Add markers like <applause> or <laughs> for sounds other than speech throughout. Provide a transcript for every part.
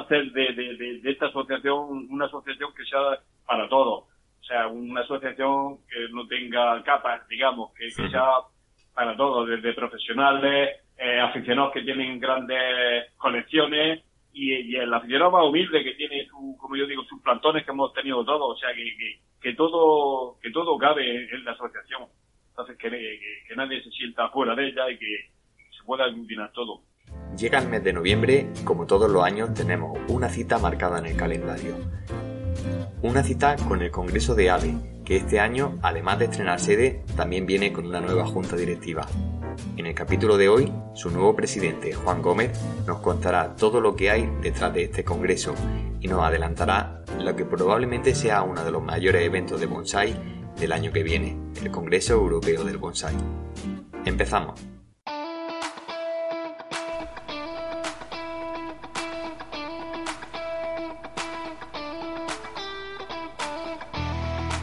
hacer de, de, esta asociación una asociación que sea para todos. O sea, una asociación que no tenga capas, digamos, que, sea para todos, desde profesionales, eh, aficionados que tienen grandes colecciones y, el aficionado más humilde que tiene, su, como yo digo, sus plantones que hemos tenido todos. O sea, que, que, todo que todo cabe en la asociación. Entonces, que, que, nadie se sienta fuera de ella y que se pueda aglutinar todo. Llega el mes de noviembre y como todos los años tenemos una cita marcada en el calendario. Una cita con el Congreso de AVE, que este año, además de estrenar sede, también viene con una nueva junta directiva. En el capítulo de hoy, su nuevo presidente, Juan Gómez, nos contará todo lo que hay detrás de este Congreso y nos adelantará lo que probablemente sea uno de los mayores eventos de bonsai del año que viene, el Congreso Europeo del Bonsai. Empezamos.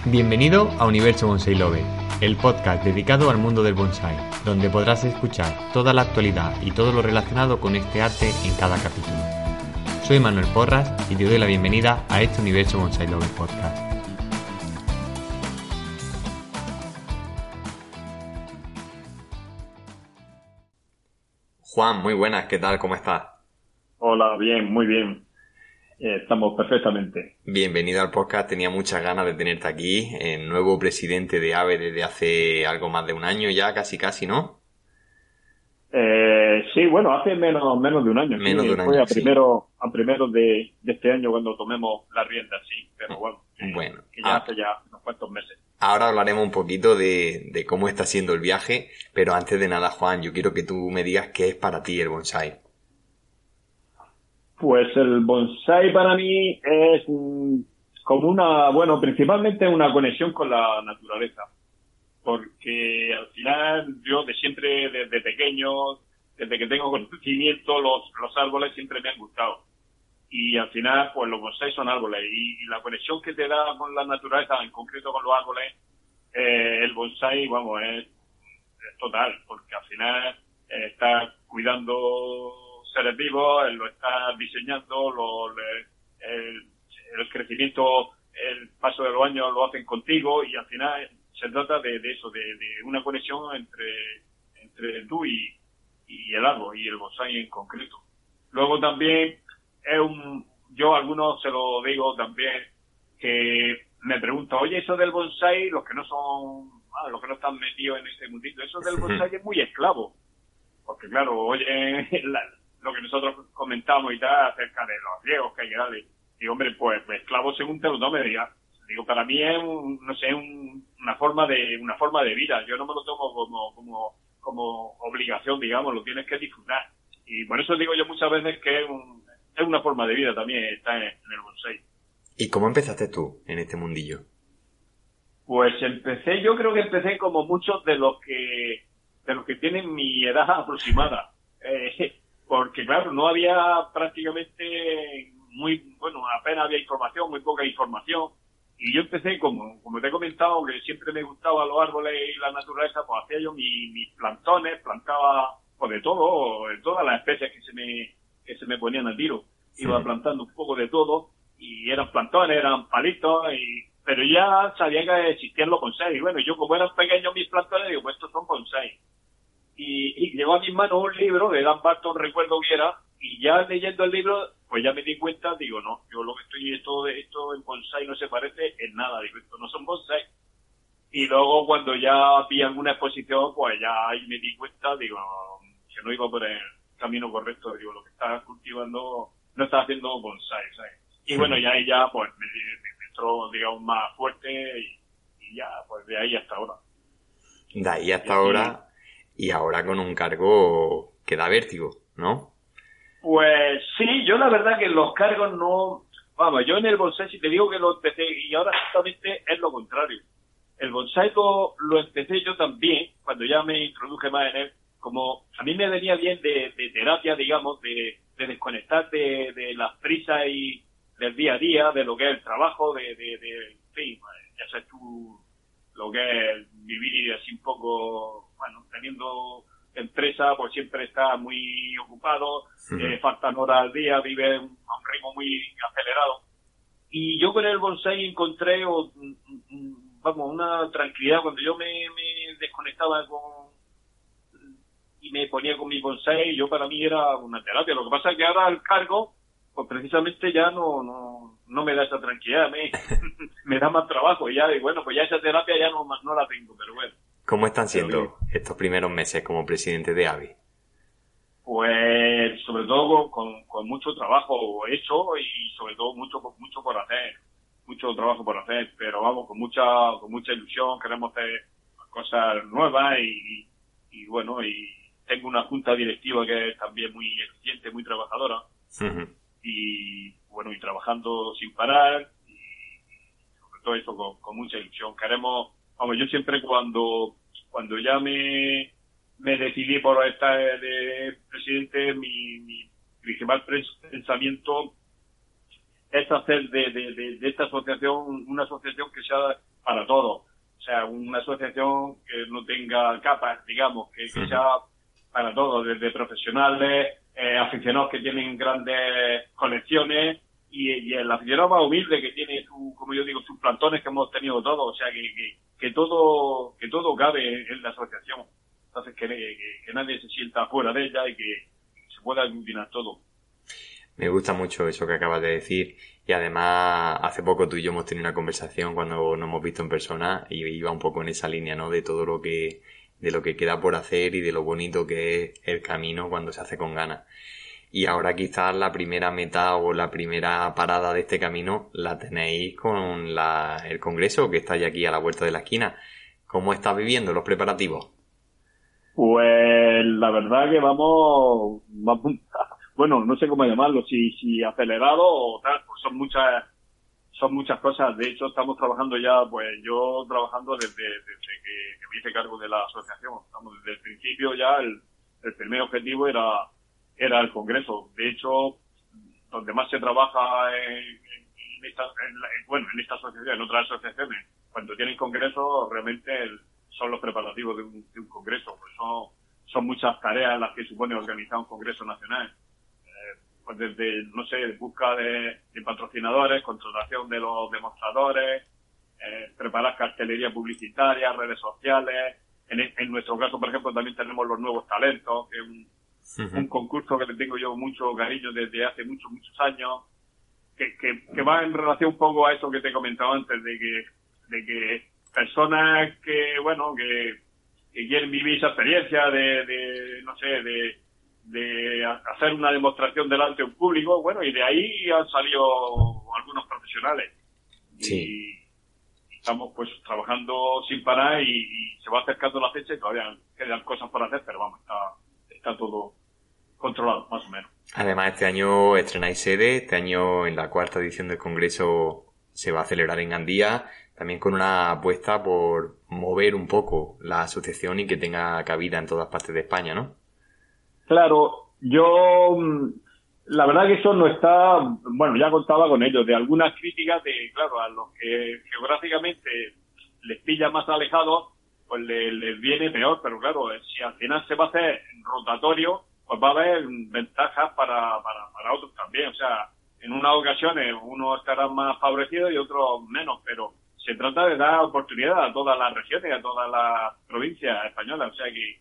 Bienvenido a Universo Bonsai Love, el podcast dedicado al mundo del bonsai, donde podrás escuchar toda la actualidad y todo lo relacionado con este arte en cada capítulo. Soy Manuel Porras y te doy la bienvenida a este Universo Bonsai Love podcast. Juan, muy buenas, ¿qué tal? ¿Cómo estás? Hola, bien, muy bien. Eh, estamos perfectamente. Bienvenido al podcast. Tenía muchas ganas de tenerte aquí. El nuevo presidente de AVE desde hace algo más de un año ya, casi casi, ¿no? Eh, sí, bueno, hace menos, menos de un año. Menos de un año. Fue a primero, a primero de, este año cuando tomemos la rienda, sí. Pero bueno, bueno ya ah. hace ya unos cuantos meses. Ahora hablaremos un poquito de, de cómo está siendo el viaje, pero antes de nada, Juan, yo quiero que tú me digas qué es para ti el bonsai. Pues el bonsai para mí es como una, bueno, principalmente una conexión con la naturaleza. Porque al final yo de siempre, desde pequeño, desde que tengo conocimiento, los, los árboles siempre me han gustado. Y al final, pues los bonsai son árboles. Y, la conexión que te da con la naturaleza, en concreto con los árboles, eh, el bonsai, vamos, es, total. Porque al final eh, estás cuidando seres vivos, lo está diseñando, lo, el, crecimiento, el paso de los años lo hacen contigo y al final se trata de, eso, de, una conexión entre, entre tú y, y el árbol y el bonsai en concreto. Luego también es un, yo a algunos se lo digo también que me preguntan, oye, eso del bonsai, los que no son, ah, los que no están metidos en este mundito, eso del bonsai es muy esclavo. Porque claro, oye, <laughs> la, lo que nosotros comentamos y tal acerca de los riesgos que hay que darle. Digo, hombre, pues, esclavo según te lo tomes, diga. Digo, para mí es, no sé, una forma de una forma de vida. Yo no me lo tomo como, como, como obligación, digamos, lo tienes que disfrutar. Y por eso digo yo muchas veces que es, es una forma de vida también estar en, el bonsai. ¿Y cómo empezaste tú en este mundillo? Pues empecé, yo creo que empecé como muchos de los que de los que tienen mi edad <laughs> aproximada. Eh, porque claro, no había prácticamente muy, bueno, apenas había información, muy poca información. Y yo empecé, como, como te he comentado, que siempre me gustaban los árboles y la naturaleza, pues hacía yo mis, plantones, plantaba pues de todo, de todas las especies que se me, que se me ponían a tiro. Iba plantando un poco de todo, y eran plantones, eran palitos, y, pero ya sabía que existían los bonsai. Y bueno, yo como eran pequeños mis plantones, digo, pues estos son bonsai y, y llegó a mis manos un libro de Dan Barton, recuerdo que era, y ya leyendo el libro, pues ya me di cuenta, digo, no, yo lo que estoy, esto, esto en bonsai no se parece en nada, digo, esto no son bonsai. Y luego cuando ya vi alguna exposición, pues ya ahí me di cuenta, digo, que no iba por el camino correcto, digo, lo que estaba cultivando no estaba haciendo bonsai, ¿sabes? Y bueno, ya ahí ya, pues me, entró, digamos, más fuerte y, ya, pues de ahí hasta ahora. De ahí hasta ahora y ahora con un cargo que da vértigo, ¿no? Pues sí, yo la verdad que los cargos no... Vamos, yo en el bonsai, si te digo que lo empecé, y ahora justamente es lo contrario. El bonsai lo, empecé yo también, cuando ya me introduje más en él, como a mí me venía bien de, terapia, digamos, de, desconectar de, de las prisas y del día a día, de lo que es el trabajo, de, de, de en fin, ya sabes tú lo que es vivir así un poco bueno, teniendo empresa, pues siempre está muy ocupado, eh, faltan horas al día, vive a un ritmo muy acelerado. Y yo con el bonsai encontré, vamos, una tranquilidad cuando yo me, desconectaba con y me ponía con mi bonsai, yo para mí era una terapia. Lo que pasa es que ahora el cargo, pues precisamente ya no, no, no me da esa tranquilidad, me, <laughs> me da más trabajo y ya, y bueno, pues ya esa terapia ya no, no la tengo, pero bueno. ¿Cómo están siendo estos primeros meses como presidente de AVI? Pues sobre todo con, con, mucho trabajo hecho y sobre todo mucho mucho por hacer, mucho trabajo por hacer, pero vamos con mucha con mucha ilusión, queremos hacer cosas nuevas y, y bueno y tengo una junta directiva que es también muy eficiente, muy trabajadora y bueno y trabajando sin parar y, sobre todo eso con, con mucha ilusión. Queremos, vamos yo siempre cuando cuando ya me me decidí por estar de presidente, mi, principal pensamiento es hacer de, esta asociación una asociación que sea para todos. O sea, una asociación que no tenga capas, digamos, que, sea para todos, desde profesionales, eh, aficionados que tienen grandes colecciones y, el aficionado más humilde que tiene, su, como yo digo, sus plantones que hemos tenido todos. O sea, que, que todo que todo cabe en la asociación. Entonces, que, que, nadie se sienta fuera de ella y que se pueda aglutinar todo. Me gusta mucho eso que acabas de decir y además hace poco tú y yo hemos tenido una conversación cuando nos hemos visto en persona y iba un poco en esa línea, ¿no? De todo lo que de lo que queda por hacer y de lo bonito que es el camino cuando se hace con ganas. Y ahora quizás la primera meta o la primera parada de este camino la tenéis con la, el Congreso que está ya aquí a la vuelta de la esquina. ¿Cómo estás viviendo los preparativos? Pues la verdad que vamos, <laughs> bueno, no sé cómo llamarlo, si, si acelerado o tal, pues son muchas, son muchas cosas. De hecho, estamos trabajando ya, pues yo trabajando desde, desde que, me hice cargo de la asociación. Estamos desde el principio ya, el, el primer objetivo era, era el Congreso. De hecho, donde más se trabaja en, esta, bueno, en esta asociación, en otras asociaciones, cuando tienen Congreso, realmente son los preparativos de un, de un congreso, pues son, son muchas tareas las que supone organizar un congreso nacional. Eh, pues desde, no sé, busca de, patrocinadores, contratación de los demostradores, eh, preparar cartelería publicitaria, redes sociales. En, en, nuestro caso, por ejemplo, también tenemos los nuevos talentos, que es un, un concurso que le tengo yo mucho cariño desde hace muchos, muchos años, que, que, que va en relación un poco a eso que te he comentado antes, de que, de que personas que, bueno, que, quieren vivir esa experiencia de, de no sé, de, de hacer una demostración delante de un público, bueno, y de ahí han salido algunos profesionales. Sí. Y, estamos pues trabajando sin parar y, se va acercando la fecha y todavía quedan cosas por hacer, pero vamos, está, está todo controlado, más o menos. Además, este año estrenáis sede, este año en la cuarta edición del Congreso se va a celebrar en Gandía también con una apuesta por mover un poco la asociación y que tenga cabida en todas partes de España, ¿no? Claro, yo mm, la verdad que eso no está, bueno, ya contaba con ellos, de algunas críticas de, claro, a los que geográficamente les pilla más alejados, pues les, viene peor, pero claro, si al final se va a hacer rotatorio, pues va a haber ventajas para, para, para otros también, o sea, en unas ocasiones uno estará más favorecido y otros menos, pero se trata de dar oportunidad a todas las regiones, a todas las provincias españolas. O sea que,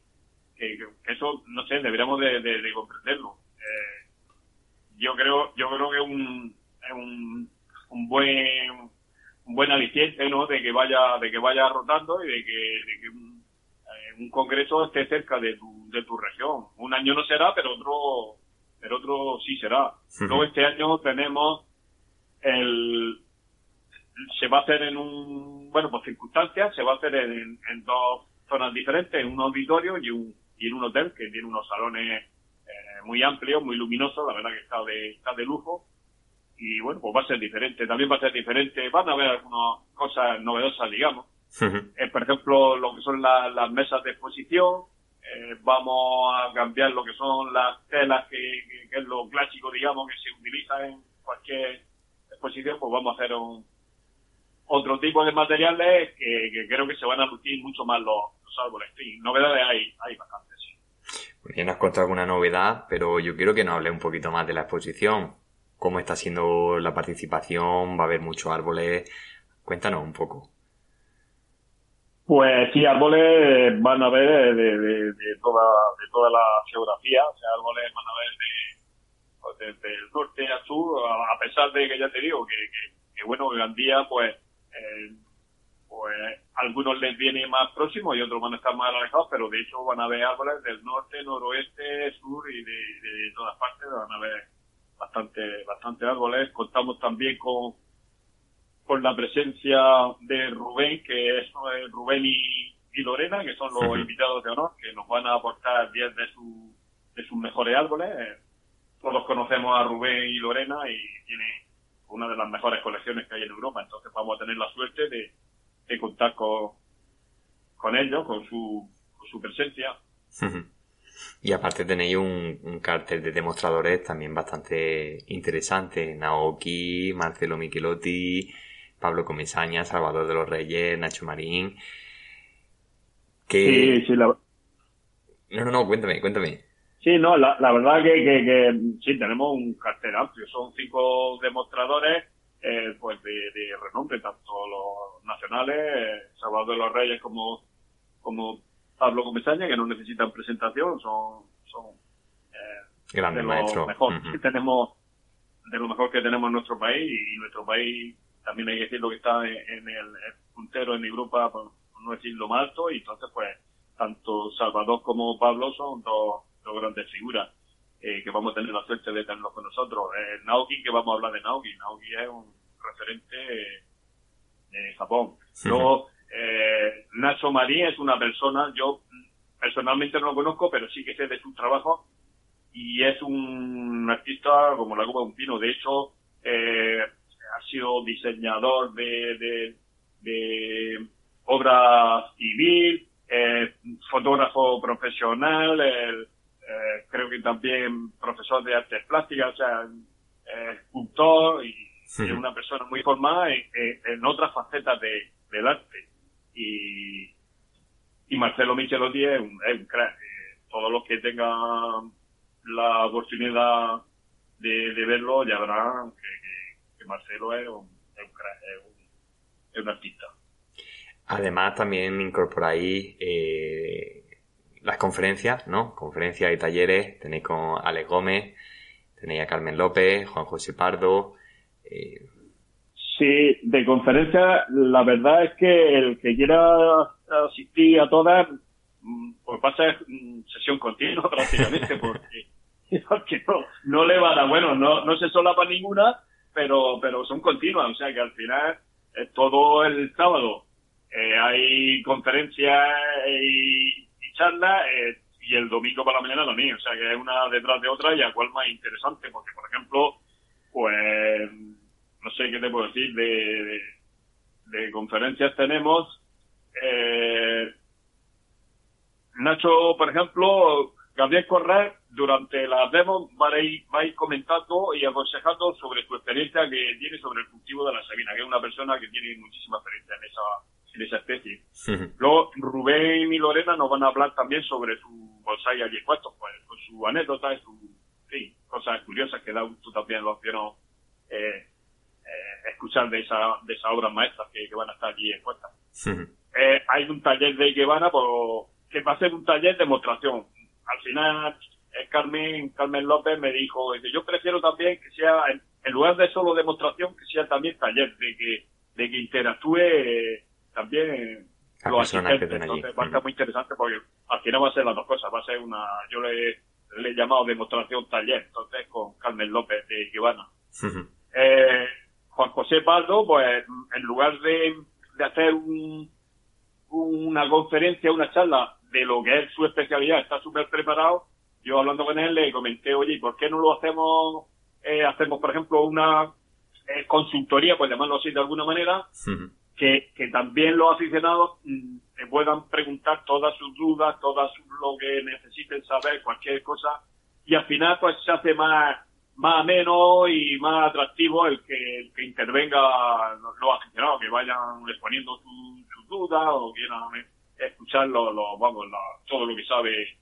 que, eso, no sé, deberíamos de, comprenderlo. Eh, yo creo, yo creo que es un, un, un buen un buen aliciente, ¿no? De que vaya, de que vaya rotando y de que, de que un, eh, un congreso esté cerca de tu, de tu región. Un año no será, pero otro, pero otro sí será. Luego este año tenemos el, se va a hacer en un, bueno, por circunstancias, se va a hacer en, en dos zonas diferentes, en un auditorio y, un, y en un hotel que tiene unos salones eh, muy amplios, muy luminosos, la verdad que está de, está de lujo. Y bueno, pues va a ser diferente, también va a ser diferente, van a haber algunas cosas novedosas, digamos. Eh, por ejemplo, lo que son las mesas de exposición, eh, vamos a cambiar lo que son las telas, que, que, es lo clásico, digamos, que se utiliza en cualquier exposición, pues vamos a hacer un, otro tipo de materiales que, creo que se van a lucir mucho más los, árboles. Y novedades hay, hay bastantes. Sí. Pues nos has contado alguna novedad, pero yo quiero que nos hable un poquito más de la exposición. Cómo está siendo la participación, va a haber muchos árboles. Cuéntanos un poco. Pues sí, árboles van a ver de, de, toda, de toda la geografía, o sea, árboles van a ver pues, desde el norte al sur, a, pesar de que ya te digo que, que, bueno, Gandía, pues, eh, pues algunos les viene más próximos y otros van a estar más alejados, pero de hecho van a ver árboles del norte, noroeste, sur y de, de todas partes, van a ver bastante, bastante árboles. Contamos también con, con la presencia de Rubén, que es eh, Rubén y, Lorena, que son los invitados de honor, que nos van a aportar 10 de, su, de sus mejores árboles. Todos conocemos a Rubén y Lorena y tiene una de las mejores colecciones que hay en Europa, entonces vamos a tener la suerte de, de contar con, con ellos, con su, con su presencia. Y aparte tenéis un, un, cartel de demostradores también bastante interesante. Naoki, Marcelo Michelotti, Pablo Comesaña, Salvador de los Reyes, Nacho Marín. Que... Sí, sí, la... No, no, no, cuéntame, cuéntame. Sí, no, la, la verdad que, que, que, sí, tenemos un cartel amplio. Son cinco demostradores eh, pues de, de, renombre, tanto los nacionales, eh, Salvador de los Reyes como, como Pablo Comesaña, que no necesitan presentación, son, son eh, Grandes de lo mejor que tenemos, de lo mejor que tenemos en nuestro país y nuestro país también hay que decir lo que está en, el, puntero en Europa, por no decir lo más alto, y entonces pues tanto Salvador como Pablo son dos, dos grandes figuras. Eh, que vamos a tener la suerte de tenerlos con nosotros. Eh, Naoki, que vamos a hablar de Naoki. Naoki es un referente de Japón. Luego, eh, Nacho Marín es una persona, yo personalmente no lo conozco, pero sí que sé de su trabajo y es un artista como la copa de un pino. De hecho, eh, ha sido diseñador de, de, de obra civil, eh, fotógrafo profesional, eh, creo que también profesor de artes plásticas, o sea, escultor y es una persona muy formada en, en otras facetas de, del arte y, y Marcelo Michelotti es un, es un crack. Eh, todos los que tengan la oportunidad de, de verlo ya verán que, Marcelo es un, es un es un, es un artista. Además también incorporáis eh, las conferencias, ¿no? Conferencias y talleres. Tenéis con Alex Gómez, tenéis a Carmen López, Juan José Pardo. Eh, Sí, de conferencia, la verdad es que el que quiera asistir a todas, mm, pues va a mm, sesión continua <laughs> prácticamente, <laughs> porque, no, no le va a bueno, no, no se solapa ninguna, pero, pero son continuas, o sea que al final, es todo el sábado, eh, hay conferencias y, charlas, eh, y el domingo para la mañana también, o sea que es una detrás de otra y a cual más interesante, porque por ejemplo, pues no sé qué te puedo decir, de, de, conferencias tenemos. Eh, Nacho, por ejemplo, Gabriel Correa, durante la demo va a, ir, comentando y aconsejando sobre su experiencia que tiene sobre el cultivo de la sabina, que es una persona que tiene muchísima experiencia en esa, en esa especie. Luego, Rubén y Lorena nos van a hablar también sobre su bonsai allí puesto, pues, con su anécdota y sus sí, cosas curiosas que da tú también los eh, eh, escuchar de esa de esas obras maestras que, van a estar allí expuestas. Eh, hay un taller de Iguana por, que va a ser un taller de demostración. Al final, eh, Carmen Carmen López me dijo, yo prefiero también que sea, en, lugar de solo demostración, que sea también taller, de que, de que interactúe también los asistentes. Entonces va a estar muy interesante porque al final va a ser las dos cosas. Va a ser una, yo le, le he llamado demostración taller, entonces con Carmen López de eh, Juan José Pardo, pues en lugar de, de hacer un, una conferencia, una charla de lo que es su especialidad, está súper preparado, yo hablando con él le comenté, oye, ¿por qué no lo hacemos, eh, hacemos por ejemplo una eh, consultoría, pues llamarlo así de alguna manera, que, que también los aficionados mm, puedan preguntar todas sus dudas, todas lo que necesiten saber, cualquier cosa, y al final pues se hace más más ameno y más atractivo el que, el que intervenga los, aficionados, que vayan exponiendo sus su dudas o quieran escuchar lo, vamos, todo lo que sabe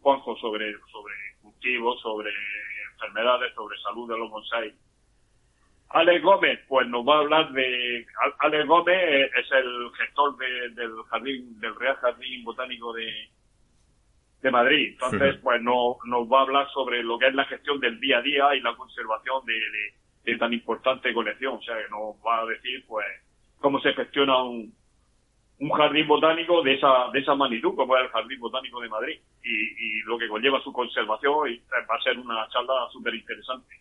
Juanjo sobre, sobre cultivos, sobre enfermedades, sobre salud de los bonsai Alex Gómez, pues nos va a hablar de. Alex Gómez es el gestor del jardín, del Real Jardín Botánico de, de Madrid. Entonces, pues no, nos va a hablar sobre lo que es la gestión del día a día y la conservación de, de, tan importante colección. O sea, que nos va a decir, pues, cómo se gestiona un, un jardín botánico de esa, de esa magnitud, como es el Jardín Botánico de Madrid, y, y lo que conlleva su conservación, y va a ser una charla súper interesante.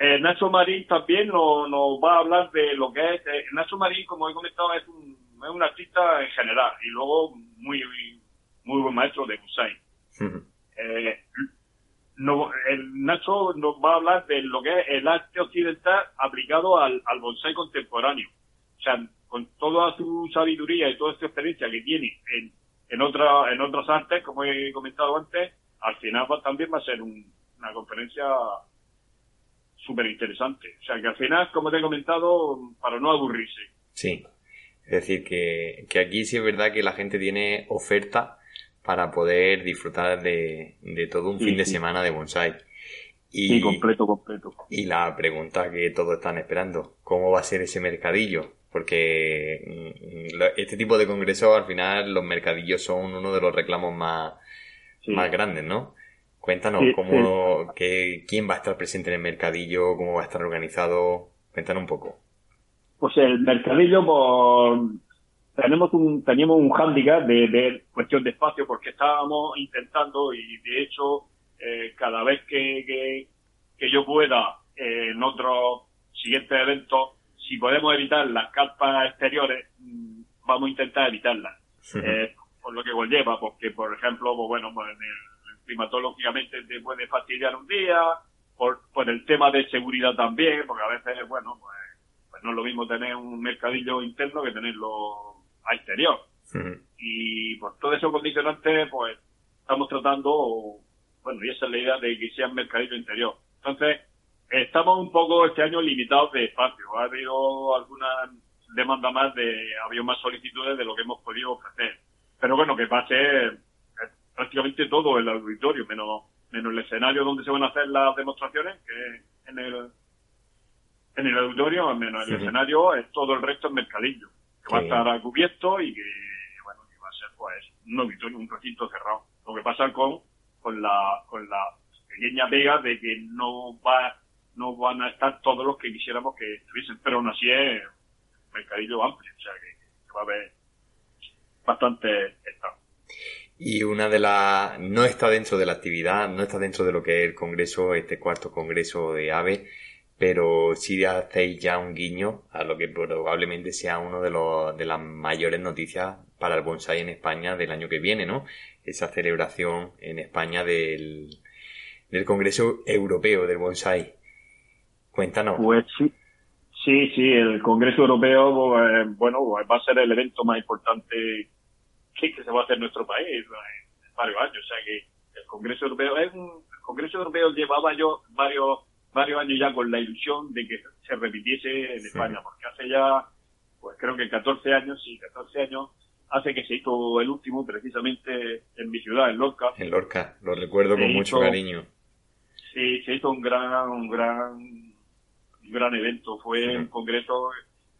Eh, Nacho Marín también nos, va a hablar de lo que es. Eh, Nacho Marín, como he comentado, es un, es un artista en general y luego muy, muy buen maestro de bonsai. eh, no, el Nacho nos va a hablar de lo que es el arte occidental aplicado al, al bonsai contemporáneo. O sea, con toda su sabiduría y toda su experiencia que tiene en, en, otra, en otras artes, como he comentado antes, al final también va a ser una conferencia súper interesante. O sea, que al final, como te he comentado, para no aburrirse. Sí. Es decir, que, que aquí sí es verdad que la gente tiene oferta para poder disfrutar de, de todo un fin de semana de bonsai. Y, sí, completo, completo. Y la pregunta que todos están esperando, ¿cómo va a ser ese mercadillo? Porque mm, este tipo de congresos, al final, los mercadillos son uno de los reclamos más, más grandes, ¿no? Cuéntanos cómo, quién va a estar presente en el mercadillo, cómo va a estar organizado. Cuéntanos un poco. Pues el mercadillo, por, tenemos un, teníamos un hándicap de, cuestión de espacio porque estábamos intentando y de hecho eh, cada vez que, que, yo pueda eh, en otro siguiente evento, si podemos evitar las carpas exteriores, mm, vamos a intentar evitarlas. Eh, por lo que conlleva, porque por ejemplo, pues bueno, pues el climatológicamente te puede fastidiar un día, por, por el tema de seguridad también, porque a veces, bueno, pues, pues no es lo mismo tener un mercadillo interno que tenerlo a exterior. Y por todo esos condicionantes, pues estamos tratando, bueno, y esa es la idea de que sea un mercadillo interior. Entonces, estamos un poco este año limitados de espacio. Ha habido alguna demanda más de, ha habido más solicitudes de lo que hemos podido ofrecer. Pero bueno, que pase prácticamente todo el auditorio, menos, menos el escenario donde se van a hacer las demostraciones, que en el, en el auditorio, menos el escenario, es todo el resto en mercadillo, que va a estar cubierto y que, bueno, que va a ser pues un auditorio, un recinto cerrado. Lo que pasa con, con la, con la pequeña pega de que no va, no van a estar todos los que quisiéramos que estuviesen, pero aún así es un mercadillo amplio, o sea que, va a haber bastante estado. Y una de las... no está dentro de la actividad, no está dentro de lo que es el congreso, este cuarto congreso de AVE, pero sí hacéis ya un guiño a lo que probablemente sea uno de, los, de las mayores noticias para el bonsai en España del año que viene, ¿no? Esa celebración en España del, del Congreso Europeo del Bonsai. Cuéntanos. Pues sí, sí, sí, el Congreso Europeo, pues, bueno, pues va a ser el evento más importante que se va a hacer en nuestro país en varios años. O sea que el Congreso Europeo es un, el Congreso Europeo llevaba yo varios varios años ya con la ilusión de que se repitiese en España, porque hace ya, pues creo que 14 años, sí, 14 años, hace que se hizo el último precisamente en mi ciudad, en Lorca. En Lorca, lo recuerdo con mucho cariño. Sí, se hizo un gran, un gran, un gran evento. Fue un congreso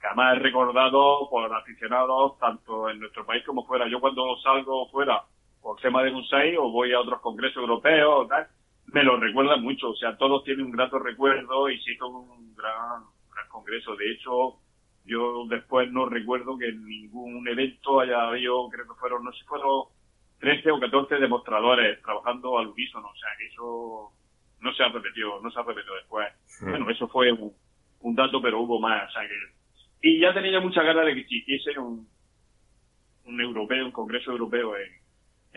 que además es recordado por aficionados tanto en nuestro país como fuera. Yo cuando salgo fuera por tema de Bonsai o voy a otros congresos europeos, tal, me lo recuerdan mucho. O sea, todos tienen un grato recuerdo y sí, todo un gran, gran congreso. De hecho, yo después no recuerdo que en ningún evento haya habido, creo que fueron, no sé, fueron 13 o 14 demostradores trabajando al unísono. O sea, que eso no se ha repetido, no se ha repetido después. Bueno, eso fue un, un dato, pero hubo más. O sea, que y ya tenía mucha ganas de que existiese un, un europeo, un congreso europeo en,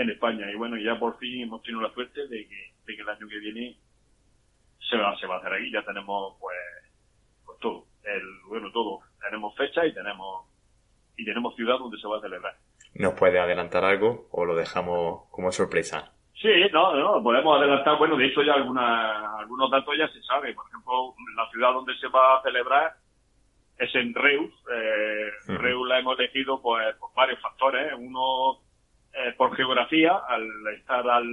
en España. Y bueno, ya por fin hemos tenido la suerte de que, de que el año que viene se va, se va a hacer aquí. Ya tenemos, pues, pues todo. El, bueno, todo. Tenemos fecha y tenemos, y tenemos ciudad donde se va a celebrar. ¿Nos puede adelantar algo o lo dejamos como sorpresa? Sí, no, no, podemos adelantar. Bueno, de hecho ya alguna, algunos datos ya se sabe. Por ejemplo, la ciudad donde se va a celebrar es en Reus. Eh, Reus la hemos elegido pues, por varios factores. Uno, eh, por geografía, al estar al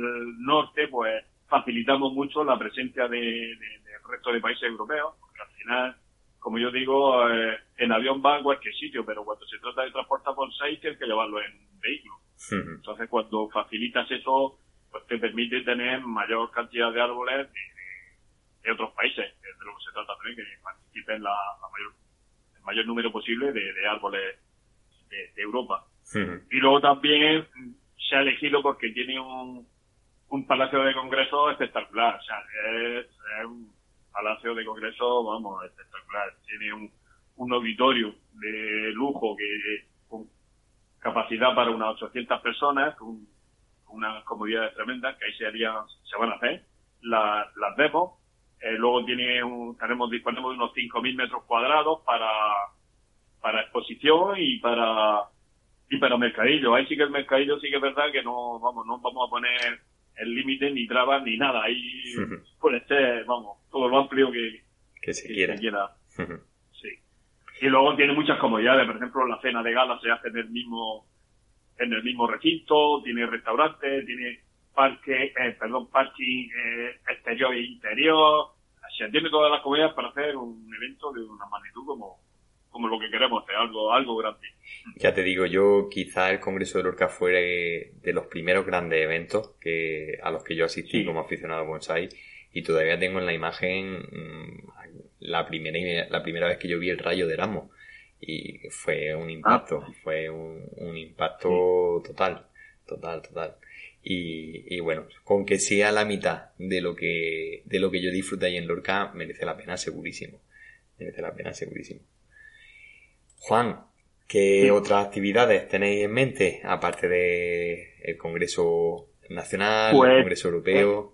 norte, pues facilitamos mucho la presencia de, del resto de países europeos, porque al final, como yo digo, eh, en avión va a cualquier sitio, pero cuando se trata de transportar bonsai tienes que llevarlo en vehículo. Entonces, cuando facilitas eso, pues te permite tener mayor cantidad de árboles de, otros países, de lo que se trata también, que participen la, mayor, el mayor número posible de, árboles de, Europa. Y luego también se ha elegido porque tiene un, un palacio de congreso espectacular. O sea, es, un palacio de congreso, vamos, espectacular. Tiene un, un auditorio de lujo que con capacidad para unas 800 personas, con unas comodidades tremendas, que ahí se haría, se van a hacer las, las demos. Eh, luego tiene un, tenemos, disponemos de unos 5.000 metros cuadrados para, para exposición y para, y para mercadillo. Ahí sí que el mercadillo sí que es verdad que no, vamos, no vamos a poner el límite ni trabas ni nada. Ahí puede ser, vamos, todo lo amplio que, que se quiera. sí. Y luego tiene muchas comodidades. Por ejemplo, la cena de gala se hace en el mismo, en el mismo recinto, tiene restaurante, tiene parque, eh, perdón, parking eh, exterior e interior. Se tiene todas las comodidades para hacer un evento de una magnitud como, como lo que queremos hacer, algo, algo grande. Ya te digo, yo quizá el Congreso de Lorca fue de los primeros grandes eventos que, a los que yo asistí como aficionado a bonsai y todavía tengo en la imagen mm, la primera, la primera vez que yo vi el rayo de Erasmo y fue un impacto, ah. fue un, impacto total, total, total. Y, y, bueno, con que sea la mitad de lo que, de lo que yo disfruté ahí en Lorca, merece la pena segurísimo. Merece la pena segurísimo. Juan, ¿qué otras actividades tenéis en mente, aparte de el Congreso Nacional, el pues, Congreso Europeo?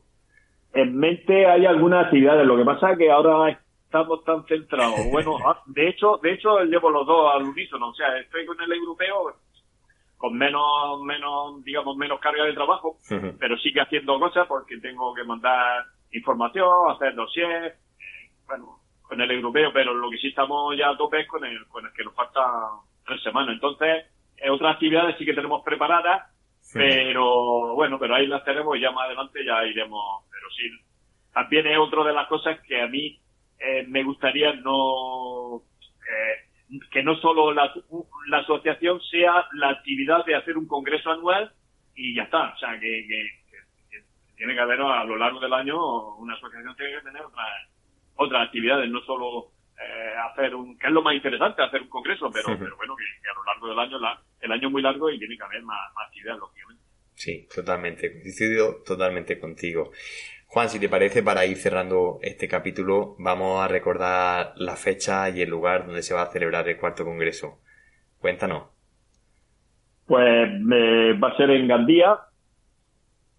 En mente hay algunas actividades, lo que pasa es que ahora estamos tan centrados. <laughs> Bueno, ah, de hecho, de hecho llevo los dos al unísono, o sea, estoy con el europeo con menos, menos, digamos, menos carga de trabajo, pero sigue haciendo cosas porque tengo que mandar información, hacer dossiers, bueno, con el europeo, pero lo que sí estamos ya a tope es con el, con el que nos falta tres semanas. Entonces, otras actividades sí que tenemos preparadas, pero bueno, pero ahí las tenemos y ya más adelante ya iremos, pero sí. También es otra de las cosas que a mí eh, me gustaría no, eh, que no solo la, la asociación sea la actividad de hacer un congreso anual y ya está. O sea, que, que, tiene que haber a lo largo del año una asociación tiene que tener otras otras actividades, no solo eh, hacer un, que es lo más interesante, hacer un congreso, pero, pero bueno, que, a lo largo del año, la, el año es muy largo y tiene que haber más, más actividades, lógicamente. Sí, totalmente, coincido totalmente contigo. Juan, si te parece, para ir cerrando este capítulo, vamos a recordar la fecha y el lugar donde se va a celebrar el cuarto congreso. Cuéntanos. Pues eh, va a ser en Gandía.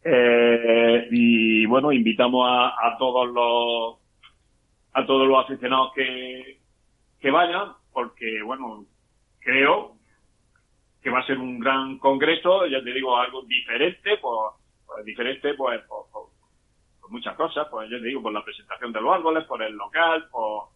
Eh, y bueno, invitamos a, a todos los a todos los aficionados que, que vayan, porque, bueno, creo que va a ser un gran congreso, ya te digo, algo diferente, pues, pues diferente, pues, por, muchas cosas, pues ya te digo, por la presentación de los árboles, por el local, por,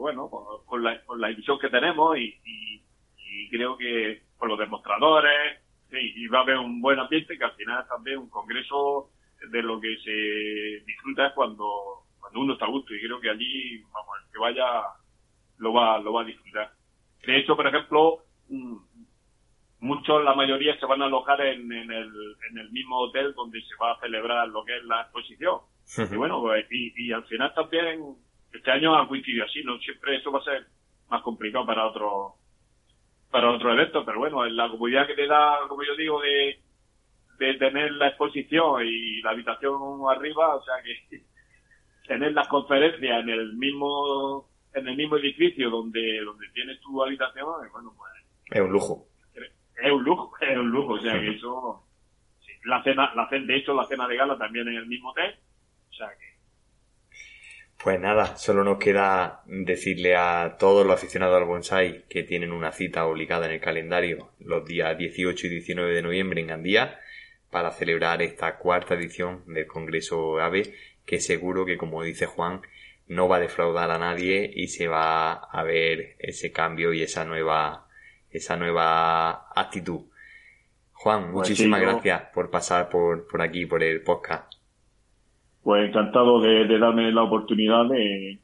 bueno, por, la, por la ilusión que tenemos y, y, creo que por los demostradores, sí, y va a haber un buen ambiente que al final también un congreso de lo que se disfruta es cuando cuando uno está a gusto y creo que allí, vamos, el que vaya lo va, lo va a disfrutar. De hecho, por ejemplo, muchos, la mayoría se van a alojar en, en, el, en el mismo hotel donde se va a celebrar lo que es la exposición. y bueno, pues, y, al final también, este año ha coincidido así, no siempre eso va a ser más complicado para otro para otro evento, pero bueno, en la comodidad que te da, como yo digo, de, de tener la exposición y la habitación arriba, o sea que tener las conferencias en el mismo en el mismo edificio donde donde tienes tu habitación bueno pues es un lujo. es un lujo <laughs> es un lujo o sea que eso la cena la cena de hecho la cena de gala también en el mismo hotel o sea que pues nada, solo nos queda decirle a todos los aficionados al bonsai que tienen una cita obligada en el calendario los días 18 y 19 de noviembre en Gandía para celebrar esta cuarta edición del Congreso AVE que seguro que, como dice Juan, no va a defraudar a nadie y se va a ver ese cambio y esa nueva, esa nueva actitud. Juan, pues muchísimas gracias por pasar por, por aquí, por el podcast. Pues encantado de, darme la oportunidad de,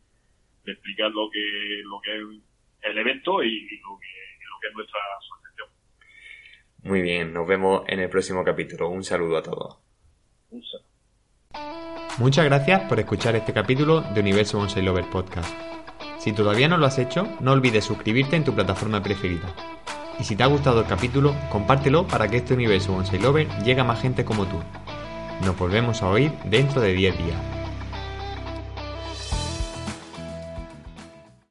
explicar lo que, lo que es el evento y, lo, que, lo que es nuestra asociación. Muy bien, nos vemos en el próximo capítulo. Un saludo a todos. Un saludo. Muchas gracias por escuchar este capítulo de Universo Bonsai Lover Podcast. Si todavía no lo has hecho, no olvides suscribirte en tu plataforma preferida. Y si te ha gustado el capítulo, compártelo para que este universo Bonsai Lover llegue a más gente como tú. Nos volvemos a oír dentro de 10 días.